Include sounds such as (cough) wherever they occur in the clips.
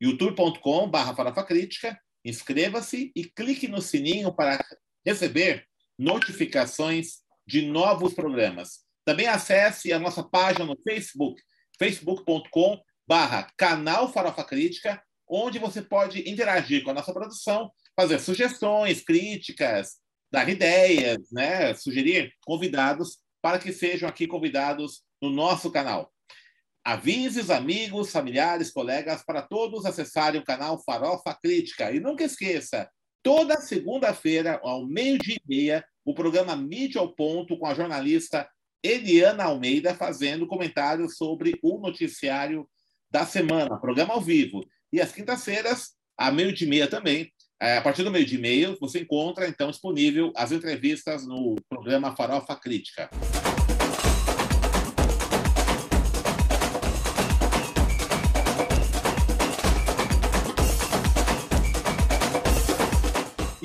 youtube.com.br Crítica, inscreva-se e clique no sininho para receber notificações de novos programas. Também acesse a nossa página no Facebook, facebook.com barra canal Farofa Crítica, onde você pode interagir com a nossa produção, fazer sugestões, críticas, dar ideias, né? sugerir convidados para que sejam aqui convidados no nosso canal. Avise os amigos, familiares, colegas para todos acessarem o canal Farofa Crítica. E nunca esqueça, toda segunda-feira, ao meio-dia e meia, o programa Mídia ao Ponto com a jornalista Eliana Almeida fazendo comentários sobre o noticiário da semana, programa ao vivo. E às quintas-feiras, a meio-dia e meia também, é, a partir do meio-dia e meia, você encontra, então, disponível as entrevistas no programa Farofa Crítica.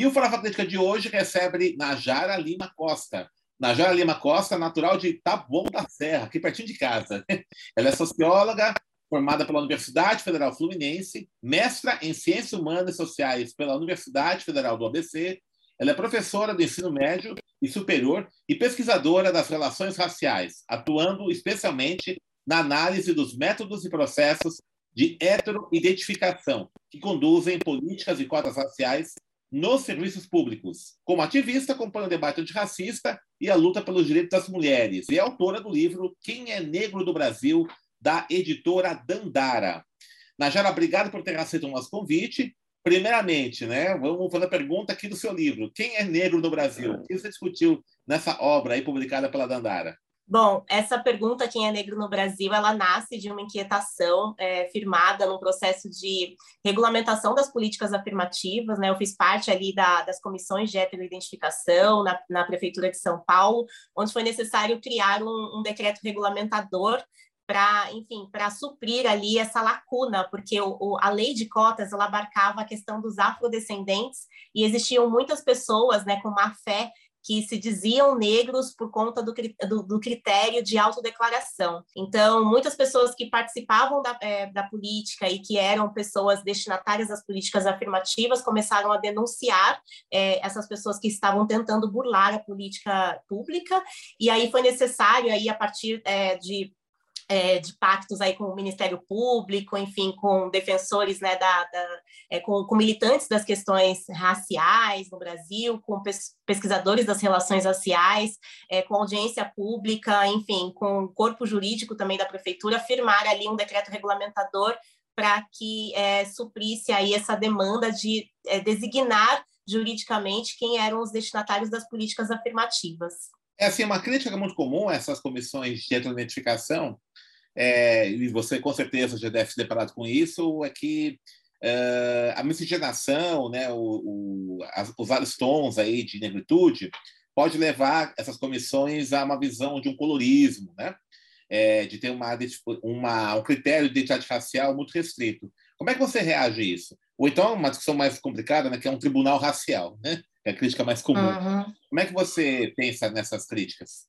E o Farofa Crítica de hoje recebe Najara Lima Costa. Najara Lima Costa, natural de Taboão da Serra, aqui pertinho de casa. (laughs) Ela é socióloga, formada pela Universidade Federal Fluminense, mestra em Ciências Humanas e Sociais pela Universidade Federal do ABC. Ela é professora do ensino médio e superior e pesquisadora das relações raciais, atuando especialmente na análise dos métodos e processos de heteroidentificação que conduzem políticas e cotas raciais nos serviços públicos. Como ativista, acompanha o debate antirracista e a luta pelos direitos das mulheres e é autora do livro Quem é Negro do Brasil, da editora Dandara. Najara, obrigado por ter aceito o nosso convite. Primeiramente, né, vamos fazer a pergunta aqui do seu livro. Quem é negro no Brasil? O que você discutiu nessa obra aí publicada pela Dandara? Bom, essa pergunta, quem é negro no Brasil, ela nasce de uma inquietação é, firmada no processo de regulamentação das políticas afirmativas, né? Eu fiz parte ali da, das comissões de heteroidentificação na, na Prefeitura de São Paulo, onde foi necessário criar um, um decreto regulamentador para, enfim, para suprir ali essa lacuna, porque o, o, a lei de cotas ela abarcava a questão dos afrodescendentes e existiam muitas pessoas, né, com má fé que se diziam negros por conta do, do, do, critério de autodeclaração. Então, muitas pessoas que participavam da, é, da política e que eram pessoas destinatárias das políticas afirmativas começaram a denunciar é, essas pessoas que estavam tentando burlar a política pública, e aí foi necessário, aí, a partir é, de é, de pactos aí com o Ministério Público, enfim, com defensores, né, da, da é, com, com, militantes das questões raciais no Brasil, com pes pesquisadores das relações raciais, é, com audiência pública, enfim, com o corpo jurídico também da prefeitura, firmar ali um decreto regulamentador para que é, suprisse aí essa demanda de é, designar juridicamente quem eram os destinatários das políticas afirmativas. É assim, uma crítica muito comum a essas comissões de identificação, é, e você com certeza já deve se deparado com isso, é que é, a miscigenação, né, o, o, as, os vários tons aí de negritude, pode levar essas comissões a uma visão de um colorismo, né? É, de ter uma, uma, um critério de identidade racial muito restrito. Como é que você reage a isso? Ou então uma discussão mais complicada, né, que é um tribunal racial, né? É a crítica mais comum. Uhum. Como é que você pensa nessas críticas?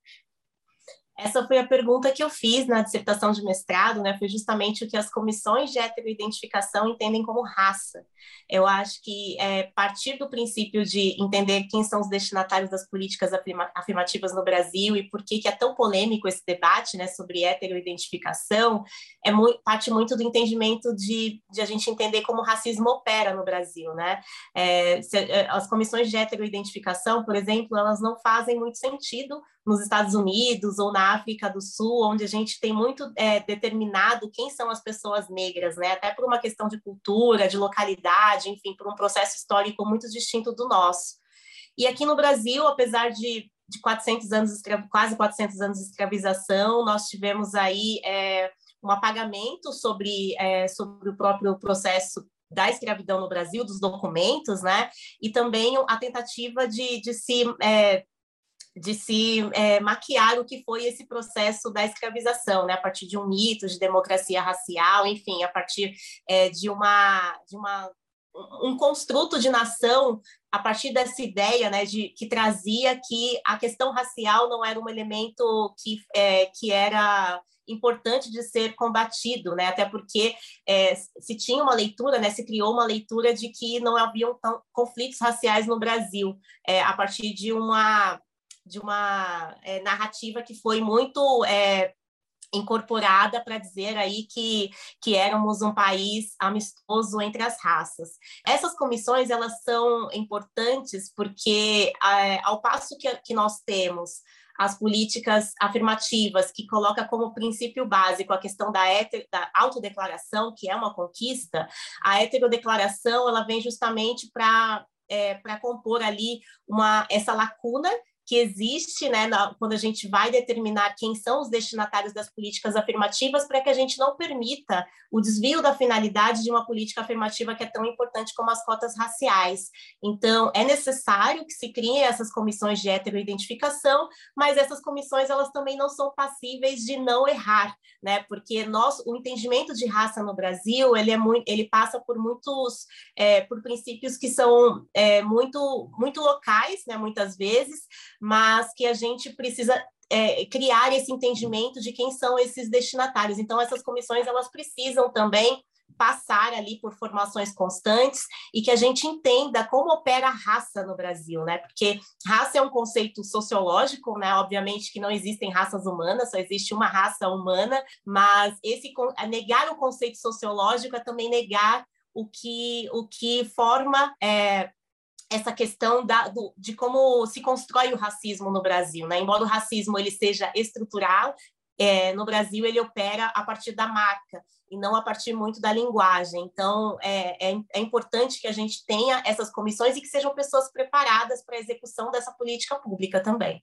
Essa foi a pergunta que eu fiz na dissertação de mestrado, né? Foi justamente o que as comissões de heteroidentificação entendem como raça. Eu acho que é, partir do princípio de entender quem são os destinatários das políticas afirmativas no Brasil e por que, que é tão polêmico esse debate né, sobre heteroidentificação, é parte muito do entendimento de, de a gente entender como o racismo opera no Brasil. Né? É, se, é, as comissões de heteroidentificação, por exemplo, elas não fazem muito sentido nos Estados Unidos ou na África do Sul, onde a gente tem muito é, determinado quem são as pessoas negras, né? até por uma questão de cultura, de localidade, enfim, por um processo histórico muito distinto do nosso. E aqui no Brasil, apesar de, de 400 anos, quase 400 anos de escravização, nós tivemos aí é, um apagamento sobre, é, sobre o próprio processo da escravidão no Brasil, dos documentos, né? E também a tentativa de, de se é, de se é, maquiar o que foi esse processo da escravização, né? A partir de um mito de democracia racial, enfim, a partir é, de uma de uma um construto de nação a partir dessa ideia, né, de que trazia que a questão racial não era um elemento que é, que era importante de ser combatido, né? Até porque é, se tinha uma leitura, né? Se criou uma leitura de que não haviam conflitos raciais no Brasil é, a partir de uma de uma é, narrativa que foi muito é, incorporada para dizer aí que, que éramos um país amistoso entre as raças. Essas comissões elas são importantes porque é, ao passo que, que nós temos as políticas afirmativas, que coloca como princípio básico a questão da, heter, da autodeclaração, que é uma conquista, a heterodeclaração ela vem justamente para é, para compor ali uma essa lacuna que existe, né, na, quando a gente vai determinar quem são os destinatários das políticas afirmativas, para que a gente não permita o desvio da finalidade de uma política afirmativa que é tão importante como as cotas raciais. Então, é necessário que se criem essas comissões de heteroidentificação, mas essas comissões elas também não são passíveis de não errar, né, porque nós, o entendimento de raça no Brasil, ele é muito, ele passa por muitos, é, por princípios que são é, muito, muito locais, né, muitas vezes, mas que a gente precisa é, criar esse entendimento de quem são esses destinatários. Então, essas comissões elas precisam também passar ali por formações constantes e que a gente entenda como opera a raça no Brasil, né? Porque raça é um conceito sociológico, né? Obviamente que não existem raças humanas, só existe uma raça humana, mas esse negar o conceito sociológico é também negar o que o que forma é, essa questão da, do, de como se constrói o racismo no Brasil, né? Embora o racismo ele seja estrutural, é, no Brasil ele opera a partir da marca e não a partir muito da linguagem. Então é, é, é importante que a gente tenha essas comissões e que sejam pessoas preparadas para a execução dessa política pública também.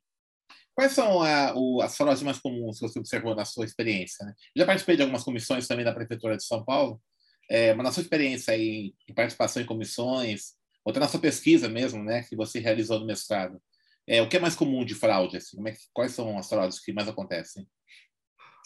Quais são a, o, as formas mais comuns que você observou na sua experiência? Né? Já participei de algumas comissões também da Prefeitura de São Paulo, é, mas na sua experiência aí, em participação em comissões, ou até na sua pesquisa mesmo, né, que você realizou no mestrado, é, o que é mais comum de fraude? Assim? É que, quais são as fraudes que mais acontecem?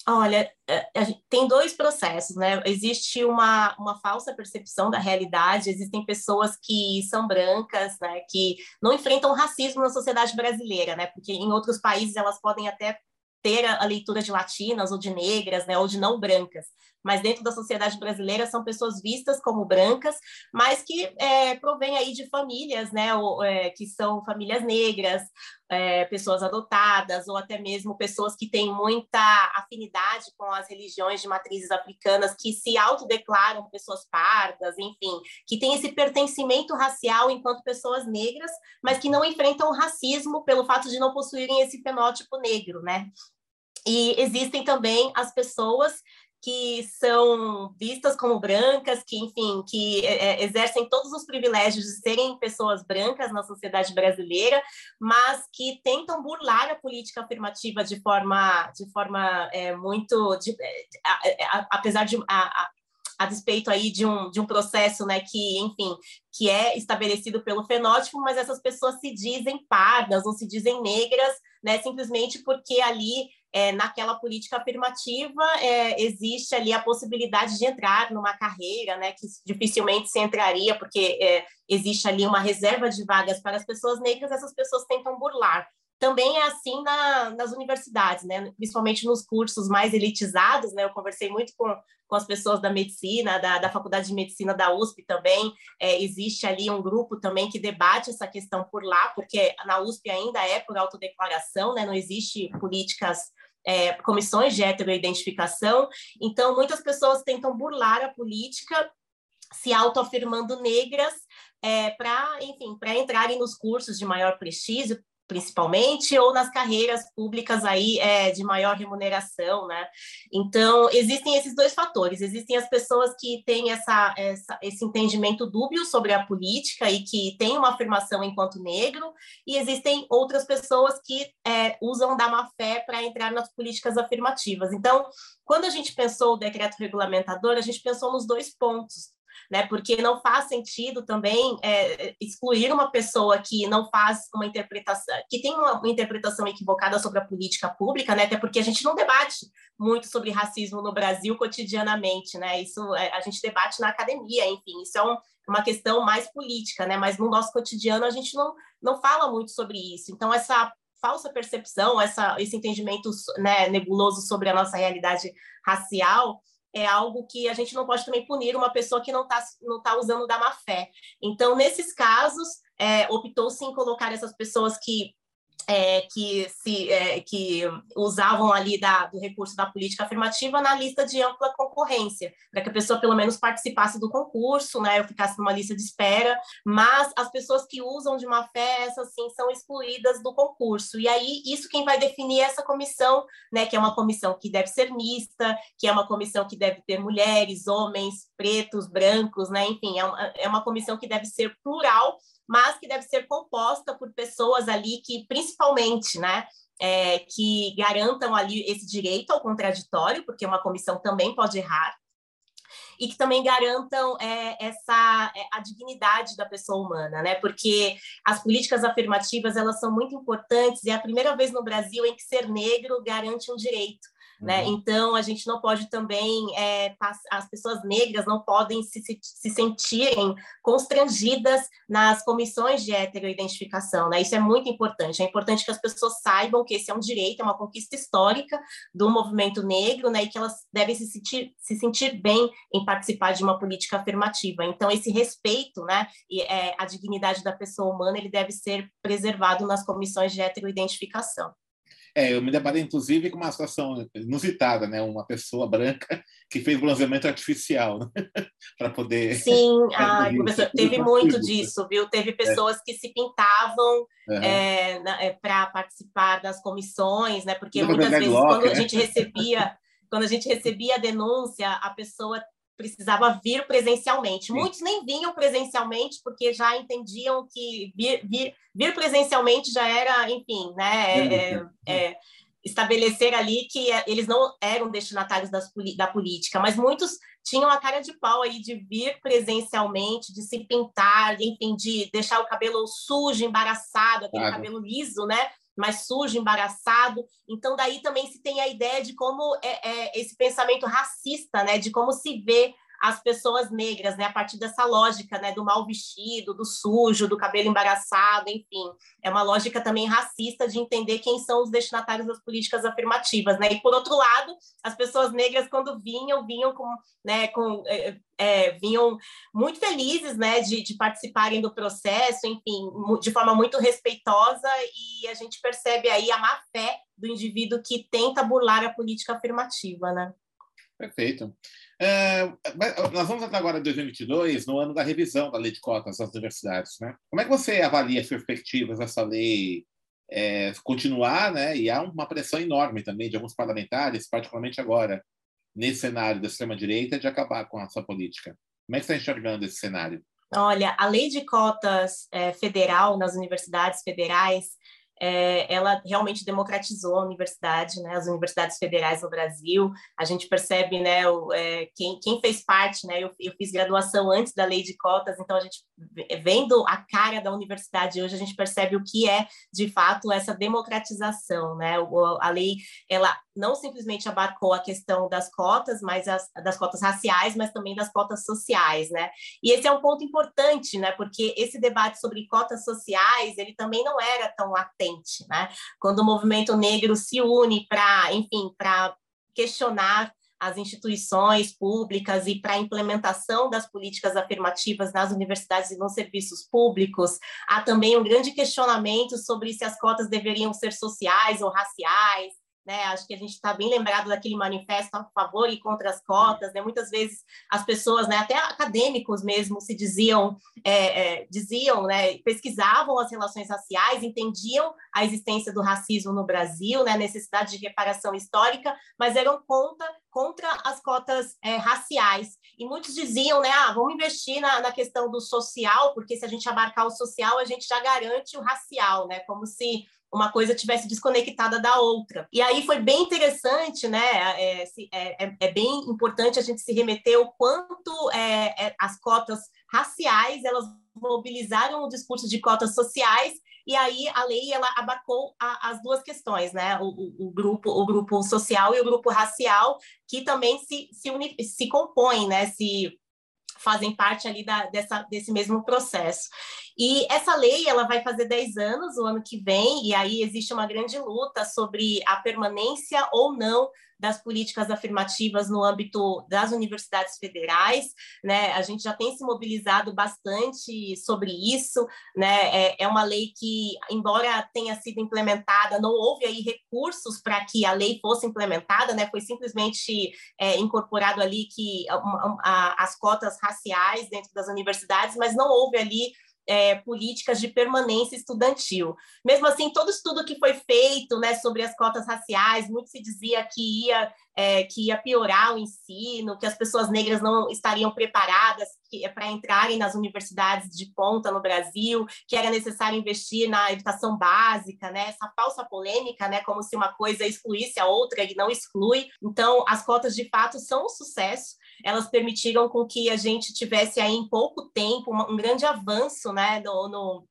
Olha, é, tem dois processos, né? Existe uma, uma falsa percepção da realidade, existem pessoas que são brancas, né, que não enfrentam racismo na sociedade brasileira, né? Porque em outros países elas podem até ter a, leitura de latinas ou de negras, né, ou de não brancas, mas dentro da sociedade brasileira são pessoas vistas como brancas, mas que é, provêm aí de famílias, né, ou, é, que são famílias negras, é, pessoas adotadas, ou até mesmo pessoas que têm muita afinidade com as religiões de matrizes africanas, que se autodeclaram pessoas pardas, enfim, que têm esse pertencimento racial enquanto pessoas negras, mas que não enfrentam o racismo pelo fato de não possuírem esse fenótipo negro, né? E existem também as pessoas que são vistas como brancas, que, enfim, que é, é, exercem todos os privilégios de serem pessoas brancas na sociedade brasileira, mas que tentam burlar a política afirmativa de forma, de forma é, muito, de, é, a, a, apesar de a, a despeito aí de um, de um processo, né, que, enfim, que é estabelecido pelo fenótipo, mas essas pessoas se dizem pardas ou se dizem negras, né, simplesmente porque ali é, naquela política afirmativa é, existe ali a possibilidade de entrar numa carreira, né, que dificilmente se entraria, porque é, existe ali uma reserva de vagas para as pessoas negras, essas pessoas tentam burlar. Também é assim na, nas universidades, né, principalmente nos cursos mais elitizados, né, eu conversei muito com, com as pessoas da medicina, da, da Faculdade de Medicina da USP também, é, existe ali um grupo também que debate essa questão por lá, porque na USP ainda é por autodeclaração, né, não existe políticas é, comissões de heteroidentificação. Então, muitas pessoas tentam burlar a política se autoafirmando negras é, para, enfim, para entrarem nos cursos de maior prestígio, principalmente, ou nas carreiras públicas aí é, de maior remuneração, né? Então, existem esses dois fatores. Existem as pessoas que têm essa, essa, esse entendimento dúbio sobre a política e que têm uma afirmação enquanto negro, e existem outras pessoas que é, usam da má-fé para entrar nas políticas afirmativas. Então, quando a gente pensou o decreto regulamentador, a gente pensou nos dois pontos. Né? Porque não faz sentido também é, excluir uma pessoa que não faz uma interpretação, que tem uma, interpretação equivocada sobre a política pública, né? Até porque a gente não debate muito sobre racismo no Brasil cotidianamente, né? Isso é, a gente debate na academia, enfim, isso é um, uma questão mais política, né? Mas no nosso cotidiano a gente não, não fala muito sobre isso. Então, essa falsa percepção, essa, esse entendimento né, nebuloso sobre a nossa realidade racial é algo que a gente não pode também punir uma pessoa que não está não tá usando da má fé. Então, nesses casos, é, optou-se em colocar essas pessoas que é, que, se, é, que usavam ali da, do recurso da política afirmativa na lista de ampla concorrência, para que a pessoa pelo menos participasse do concurso, né, eu ficasse numa lista de espera, mas as pessoas que usam de má fé, essas sim, são excluídas do concurso. E aí, isso quem vai definir é essa comissão, né, que é uma comissão que deve ser mista, que é uma comissão que deve ter mulheres, homens, pretos, brancos, né, enfim, é uma, é uma comissão que deve ser plural, mas que deve ser composta por pessoas ali que, principalmente, né, é, que garantam ali esse direito ao contraditório, porque uma comissão também pode errar, e que também garantam é, essa é, a dignidade da pessoa humana, né? Porque as políticas afirmativas elas são muito importantes e é a primeira vez no Brasil em que ser negro garante um direito. Né? Uhum. Então, a gente não pode também, é, as pessoas negras não podem se, se, se, sentirem constrangidas nas comissões de heteroidentificação. Né? Isso é muito importante. É importante que as pessoas saibam que esse é um direito, é uma conquista histórica do movimento negro, né? e que elas devem se sentir, se sentir bem em participar de uma política afirmativa. Então, esse respeito né? e é, a dignidade da pessoa humana ele deve ser preservado nas comissões de heteroidentificação. É, eu me deparei, inclusive, com uma situação inusitada, né? Uma pessoa branca (laughs) que fez bronzeamento artificial né? (laughs) para poder. Sim, (laughs) ah, professor, teve muito disso, viu? Teve é. pessoas é. que se pintavam uhum. é, para participar das comissões, né? Porque muitas vezes, quando a né? gente recebia. Quando a gente recebia a denúncia, a pessoa precisava vir presencialmente. Sim. Muitos nem vinham presencialmente porque já entendiam que vir, vir, vir presencialmente já era, enfim, né, é, é, é, estabelecer ali que eles não eram destinatários das, da política, mas muitos tinham a cara de pau aí de vir presencialmente, de se pintar, enfim, de deixar o cabelo sujo, embaraçado, aquele claro. cabelo liso, né? Mais sujo, embaraçado. Então, daí também se tem a ideia de como é, é esse pensamento racista, né, de como se vê as pessoas negras, né, a partir dessa lógica, né, do mal vestido, do sujo, do cabelo embaraçado, enfim, é uma lógica também racista de entender quem são os destinatários das políticas afirmativas, né, e por outro lado, as pessoas negras quando vinham, vinham com, né, com é, é, vinham muito felizes, né, de, de participarem do processo, enfim, de forma muito respeitosa. E a gente percebe aí a má fé do indivíduo que tenta burlar a política afirmativa, né? Perfeito. É, nós vamos até agora 2022, no ano da revisão da lei de cotas das universidades. Né? Como é que você avalia as perspectivas dessa lei é, continuar? Né? E há uma pressão enorme também de alguns parlamentares, particularmente agora, nesse cenário da extrema-direita, de acabar com essa política. Como é que você está enxergando esse cenário? Olha, a lei de cotas é, federal nas universidades federais é, ela realmente democratizou a universidade, né, as universidades federais no Brasil. A gente percebe, né, o, é, quem, quem, fez parte, né, eu, eu, fiz graduação antes da lei de cotas, então a gente vendo a cara da universidade hoje, a gente percebe o que é de fato essa democratização, né? O, a lei, ela não simplesmente abarcou a questão das cotas, mas as, das cotas raciais, mas também das cotas sociais, né? E esse é um ponto importante, né? Porque esse debate sobre cotas sociais, ele também não era tão latente, né? Quando o movimento negro se une para, enfim, para questionar as instituições públicas e para a implementação das políticas afirmativas nas universidades e nos serviços públicos. Há também um grande questionamento sobre se as cotas deveriam ser sociais ou raciais, né? Acho que a gente está bem lembrado daquele manifesto a favor e contra as cotas, né? Muitas vezes as pessoas, né, até acadêmicos mesmo, se diziam, é, é, diziam, né, pesquisavam as relações raciais, entendiam a existência do racismo no Brasil, né, a necessidade de reparação histórica, mas eram contra contra as cotas é, raciais. E muitos diziam, né, ah, vamos investir na, na, questão do social, porque se a gente abarcar o social, a gente já garante o racial, né, como se uma coisa tivesse desconectada da outra. E aí foi bem interessante, né? É, é, é, é bem importante a gente se remeter o quanto é, é, as cotas raciais elas mobilizaram o discurso de cotas sociais e aí a lei ela abarcou a, as duas questões, né? O, o, o, grupo, o grupo social e o grupo racial, que também se, se, uni, se compõem, né? Se fazem parte ali da, dessa, desse mesmo processo. E essa lei ela vai fazer 10 anos o ano que vem, e aí existe uma grande luta sobre a permanência ou não das políticas afirmativas no âmbito das universidades federais, né? A gente já tem se mobilizado bastante sobre isso, né? É, é uma lei que, embora tenha sido implementada, não houve aí recursos para que a lei fosse implementada, né? Foi simplesmente é, incorporado ali que a, a, as cotas raciais dentro das universidades, mas não houve ali é, políticas de permanência estudantil. Mesmo assim, todo estudo que foi feito né, sobre as cotas raciais, muito se dizia que ia, é, que ia piorar o ensino, que as pessoas negras não estariam preparadas para entrarem nas universidades de ponta no Brasil, que era necessário investir na educação básica, né? essa falsa polêmica, né? como se uma coisa excluísse a outra e não exclui. Então, as cotas de fato são um sucesso elas permitiram com que a gente tivesse aí em pouco tempo um grande avanço né, no, no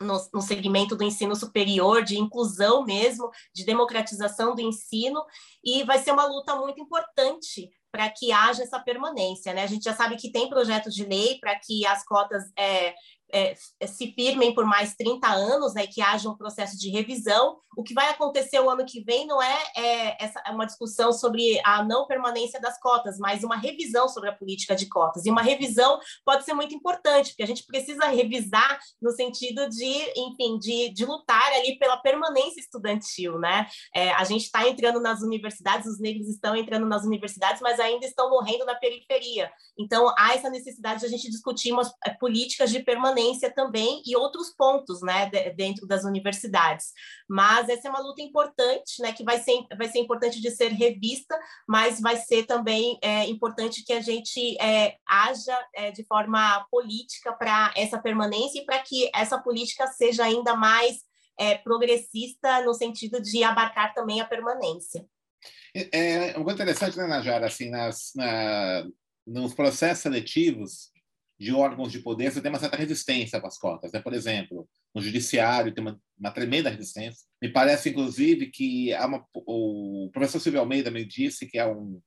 no, no, segmento do ensino superior, de inclusão mesmo, de democratização do ensino, e vai ser uma luta muito importante para que haja essa permanência. Né? A gente já sabe que tem projetos de lei para que as cotas é, é, se firmem por mais 30 anos, né, que haja um processo de revisão. O que vai acontecer o ano que vem não é, é essa, é uma discussão sobre a não permanência das cotas, mas uma revisão sobre a política de cotas. E uma revisão pode ser muito importante, porque a gente precisa revisar no sentido de, enfim, de, de lutar ali pela permanência estudantil, né? É, a gente está entrando nas universidades, os negros estão entrando nas universidades, mas ainda estão morrendo na periferia. Então, há essa necessidade de a gente discutir umas é, políticas de permanência também e outros pontos, né, dentro das universidades. Mas essa é uma luta importante, né, que vai ser, vai ser importante de ser revista, mas vai ser também é, importante que a gente é, haja é, de forma política para essa permanência e para que essa política seja ainda mais é, progressista no sentido de abarcar também a permanência. É, é uma coisa interessante, né, Najara, assim, nas, na, nos processos seletivos, de órgãos de poder, você tem uma certa resistência as cotas. Né? Por exemplo, no judiciário tem uma, uma tremenda resistência. Me parece, inclusive, que uma, o professor Silvio Almeida me disse que há um,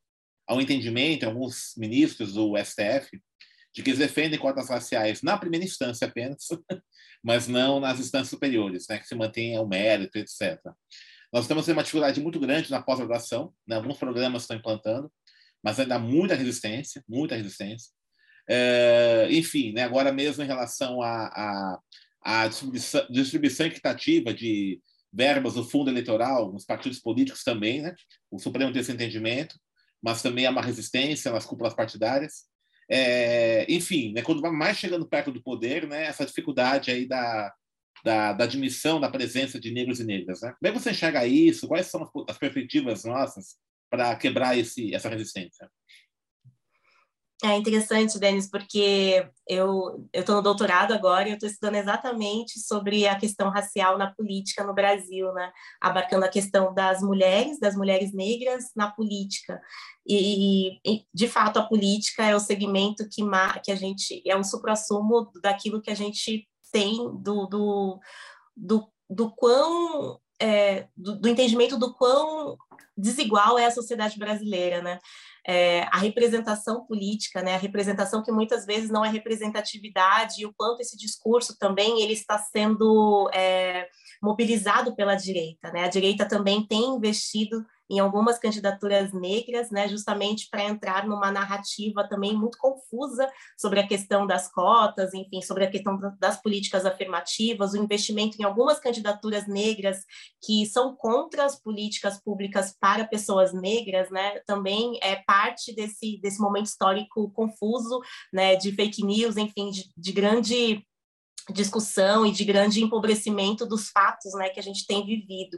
há um entendimento alguns ministros do STF de que eles defendem cotas raciais na primeira instância apenas, (laughs) mas não nas instâncias superiores, né? que se mantenha o mérito, etc. Nós temos uma dificuldade muito grande na pós-graduação, né? alguns programas estão implantando, mas ainda há muita resistência, muita resistência. É, enfim, né, agora mesmo em relação à, à, distribuição, distribuição equitativa de verbas do fundo eleitoral, nos partidos políticos também, né? o Supremo tem esse entendimento, mas também há uma resistência nas cúpulas partidárias. É, enfim, né, quando vai mais chegando perto do poder, né, essa dificuldade aí da, da, da admissão da presença de negros e negras. Né? Como é que você enxerga isso? Quais são as perspectivas nossas para quebrar esse, essa resistência? É interessante, Denis, porque eu estou no doutorado agora e eu estou estudando exatamente sobre a questão racial na política no Brasil, né? abarcando a questão das mulheres, das mulheres negras na política. E, e de fato, a política é o segmento que, que a gente é um suprassumo daquilo que a gente tem do, do, do, do quão é, do, do entendimento do quão desigual é a sociedade brasileira, né? é, a representação política, né, a representação que muitas vezes não é representatividade, e o quanto esse discurso também ele está sendo é, mobilizado pela direita. Né? A direita também tem investido em algumas candidaturas negras, né, justamente para entrar numa narrativa também muito confusa sobre a questão das cotas, enfim, sobre a questão das políticas afirmativas, o investimento em algumas candidaturas negras que são contra as políticas públicas para pessoas negras, né, também é parte desse, desse momento histórico confuso, né, de fake news, enfim, de, de grande discussão e de grande empobrecimento dos fatos né, que a gente tem vivido.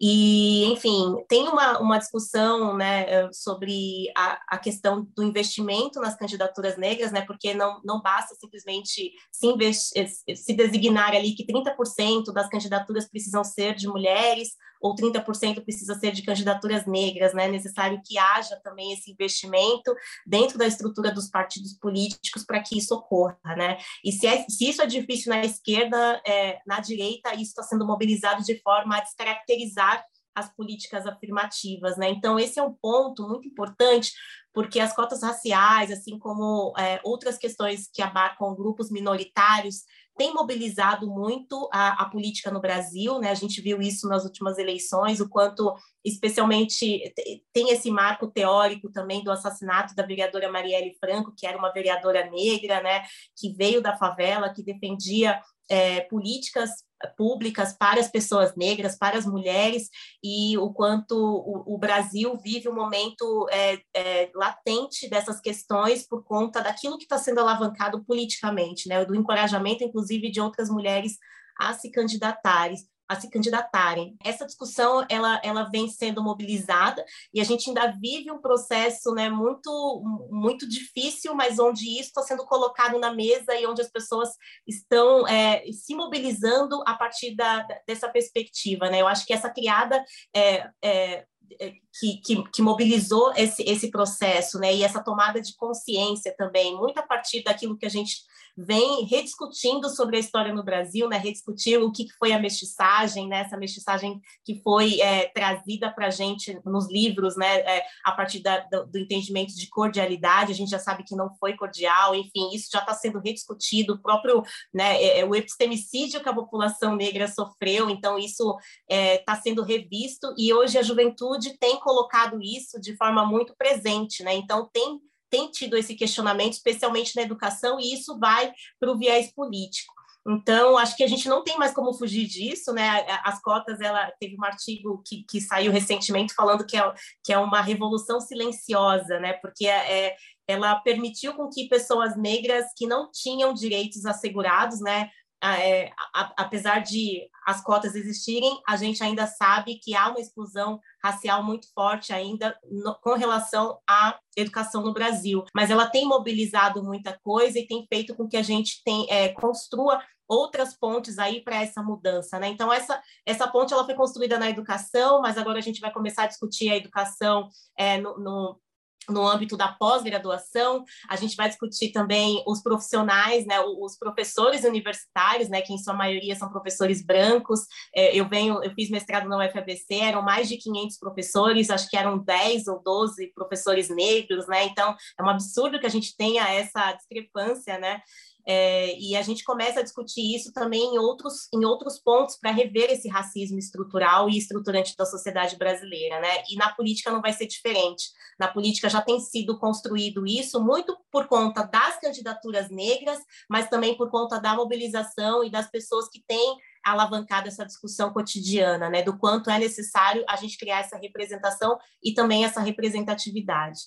E, enfim, tem uma, uma discussão né, sobre a, a questão do investimento nas candidaturas negras, né, porque não, não basta simplesmente se, investi, se designar ali que 30% das candidaturas precisam ser de mulheres ou 30% precisa ser de candidaturas negras, né? É necessário que haja também esse investimento dentro da estrutura dos partidos políticos para que isso ocorra, né? E se, é, se isso é difícil na esquerda, é, na direita, isso está sendo mobilizado de forma a descaracterizar as políticas afirmativas, né? Então esse é um ponto muito importante porque as cotas raciais, assim como é, outras questões que abarcam grupos minoritários, têm mobilizado muito a, a, política no Brasil, né? A gente viu isso nas últimas eleições, o quanto, especialmente, tem esse marco teórico também do assassinato da vereadora Marielle Franco, que era uma vereadora negra, né? Que veio da favela, que defendia é, políticas públicas para as pessoas negras, para as mulheres, e o quanto o, o Brasil vive um momento é, é, latente dessas questões por conta daquilo que está sendo alavancado politicamente, né, do encorajamento, inclusive, de outras mulheres a se candidatarem a se candidatarem. Essa discussão ela, ela vem sendo mobilizada e a gente ainda vive um processo né, muito, muito difícil, mas onde isso está sendo colocado na mesa e onde as pessoas estão é, se mobilizando a partir da, dessa perspectiva. Né? Eu acho que essa criada é, é, é que, que, que, mobilizou esse, esse processo, né? E essa tomada de consciência também, muito a partir daquilo que a gente vem rediscutindo sobre a história no Brasil, né? rediscutir o que foi a mestiçagem, né? essa mestiçagem que foi é, trazida para a gente nos livros, né? É, a partir da, do, do, entendimento de cordialidade, a gente já sabe que não foi cordial, enfim, isso já está sendo rediscutido, o próprio né, é, é, o epistemicídio que a população negra sofreu, então isso está é, sendo revisto, e hoje a juventude tem colocado isso de forma muito presente, né? então tem tem tido esse questionamento, especialmente na educação, e isso vai para o viés político. Então, acho que a gente não tem mais como fugir disso, né? As cotas, ela teve um artigo que, que saiu recentemente falando que é, que é uma revolução silenciosa, né? Porque é, é ela permitiu com que pessoas negras que não tinham direitos assegurados, né? É, a, apesar de as cotas existirem, a gente ainda sabe que há uma exclusão racial muito forte ainda no, com relação à educação no Brasil. Mas ela tem mobilizado muita coisa e tem feito com que a gente tem, é, construa outras pontes aí para essa mudança, né? Então essa essa ponte ela foi construída na educação, mas agora a gente vai começar a discutir a educação é, no, no no âmbito da pós-graduação, a gente vai discutir também os profissionais, né, os professores universitários, né, que em sua maioria são professores brancos. É, eu venho, eu fiz mestrado na UFABC, eram mais de 500 professores, acho que eram 10 ou 12 professores negros, né? Então, é um absurdo que a gente tenha essa discrepância, né? É, e a gente começa a discutir isso também em outros, em outros pontos para rever esse racismo estrutural e estruturante da sociedade brasileira, né? E na política não vai ser diferente. Na política já tem sido construído isso muito por conta das candidaturas negras, mas também por conta da mobilização e das pessoas que têm alavancado essa discussão cotidiana, né? Do quanto é necessário a gente criar essa representação e também essa representatividade.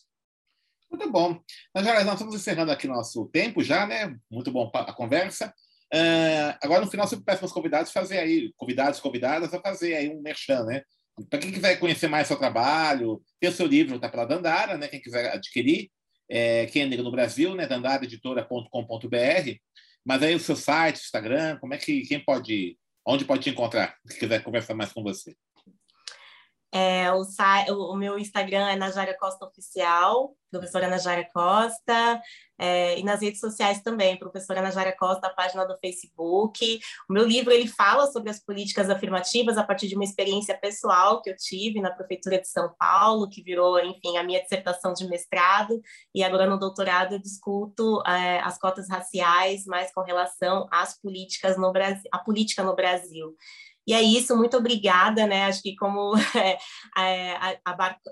Muito bom. Nós já nós estamos encerrando aqui nosso tempo já, né? Muito bom a conversa. Uh, agora, no final, sempre peço para os convidados fazer aí, convidados convidadas, a fazer aí um merchan, né? Para quem quiser conhecer mais seu trabalho, tem o seu livro, tá pela Dandara, né? Quem quiser adquirir, é, quem é negro no Brasil, né? dandaraeditora.com.br. Mas aí o seu site, Instagram, como é que quem pode, onde pode te encontrar, se quiser conversar mais com você? É, o, o, meu Instagram é Najara Costa Oficial, professora Najara Costa, é, e nas redes sociais também, professora Najara Costa, a página do Facebook. O meu livro ele fala sobre as políticas afirmativas a partir de uma experiência pessoal que eu tive na prefeitura de São Paulo, que virou, enfim, a minha dissertação de mestrado, e agora no doutorado eu discuto é, as cotas raciais, mais com relação às políticas no Brasil, a política no Brasil. E é isso, muito obrigada, né? Acho que como (laughs) é, é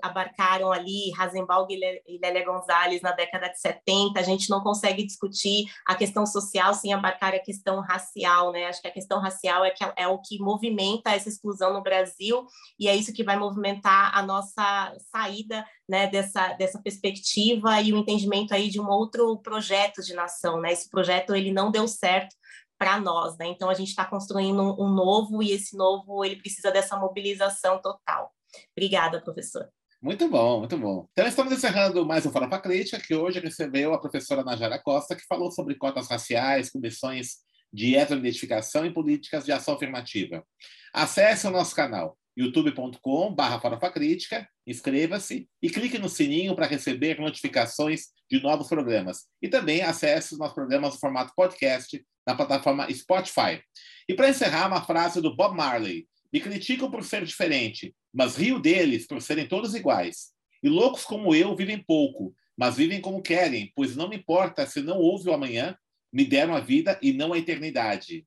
abarcaram ali Rasenbalg e Lélia Gonzalez na década de 70, a gente não consegue discutir a questão social sem abarcar a questão racial, né? Acho que a questão racial é, que é o que movimenta essa exclusão no Brasil e é isso que vai movimentar a nossa saída né, dessa, dessa perspectiva e o entendimento aí de um outro projeto de nação, né? Esse projeto ele não deu certo para nós, né? Então a gente está construindo um, um novo e esse novo ele precisa dessa mobilização total. Obrigada, professor. Muito bom, muito bom. Então, estamos encerrando mais um Fala para Crítica, que hoje recebeu a professora Najara Costa, que falou sobre cotas raciais, comissões de heteroidentificação e políticas de ação afirmativa. Acesse o nosso canal youtube.com.br Crítica, inscreva-se e clique no sininho para receber notificações de novos programas. E também acesse os nossos programas no formato podcast na plataforma Spotify. E para encerrar, uma frase do Bob Marley. Me criticam por ser diferente, mas rio deles por serem todos iguais. E loucos como eu vivem pouco, mas vivem como querem, pois não me importa se não houve o amanhã, me deram a vida e não a eternidade.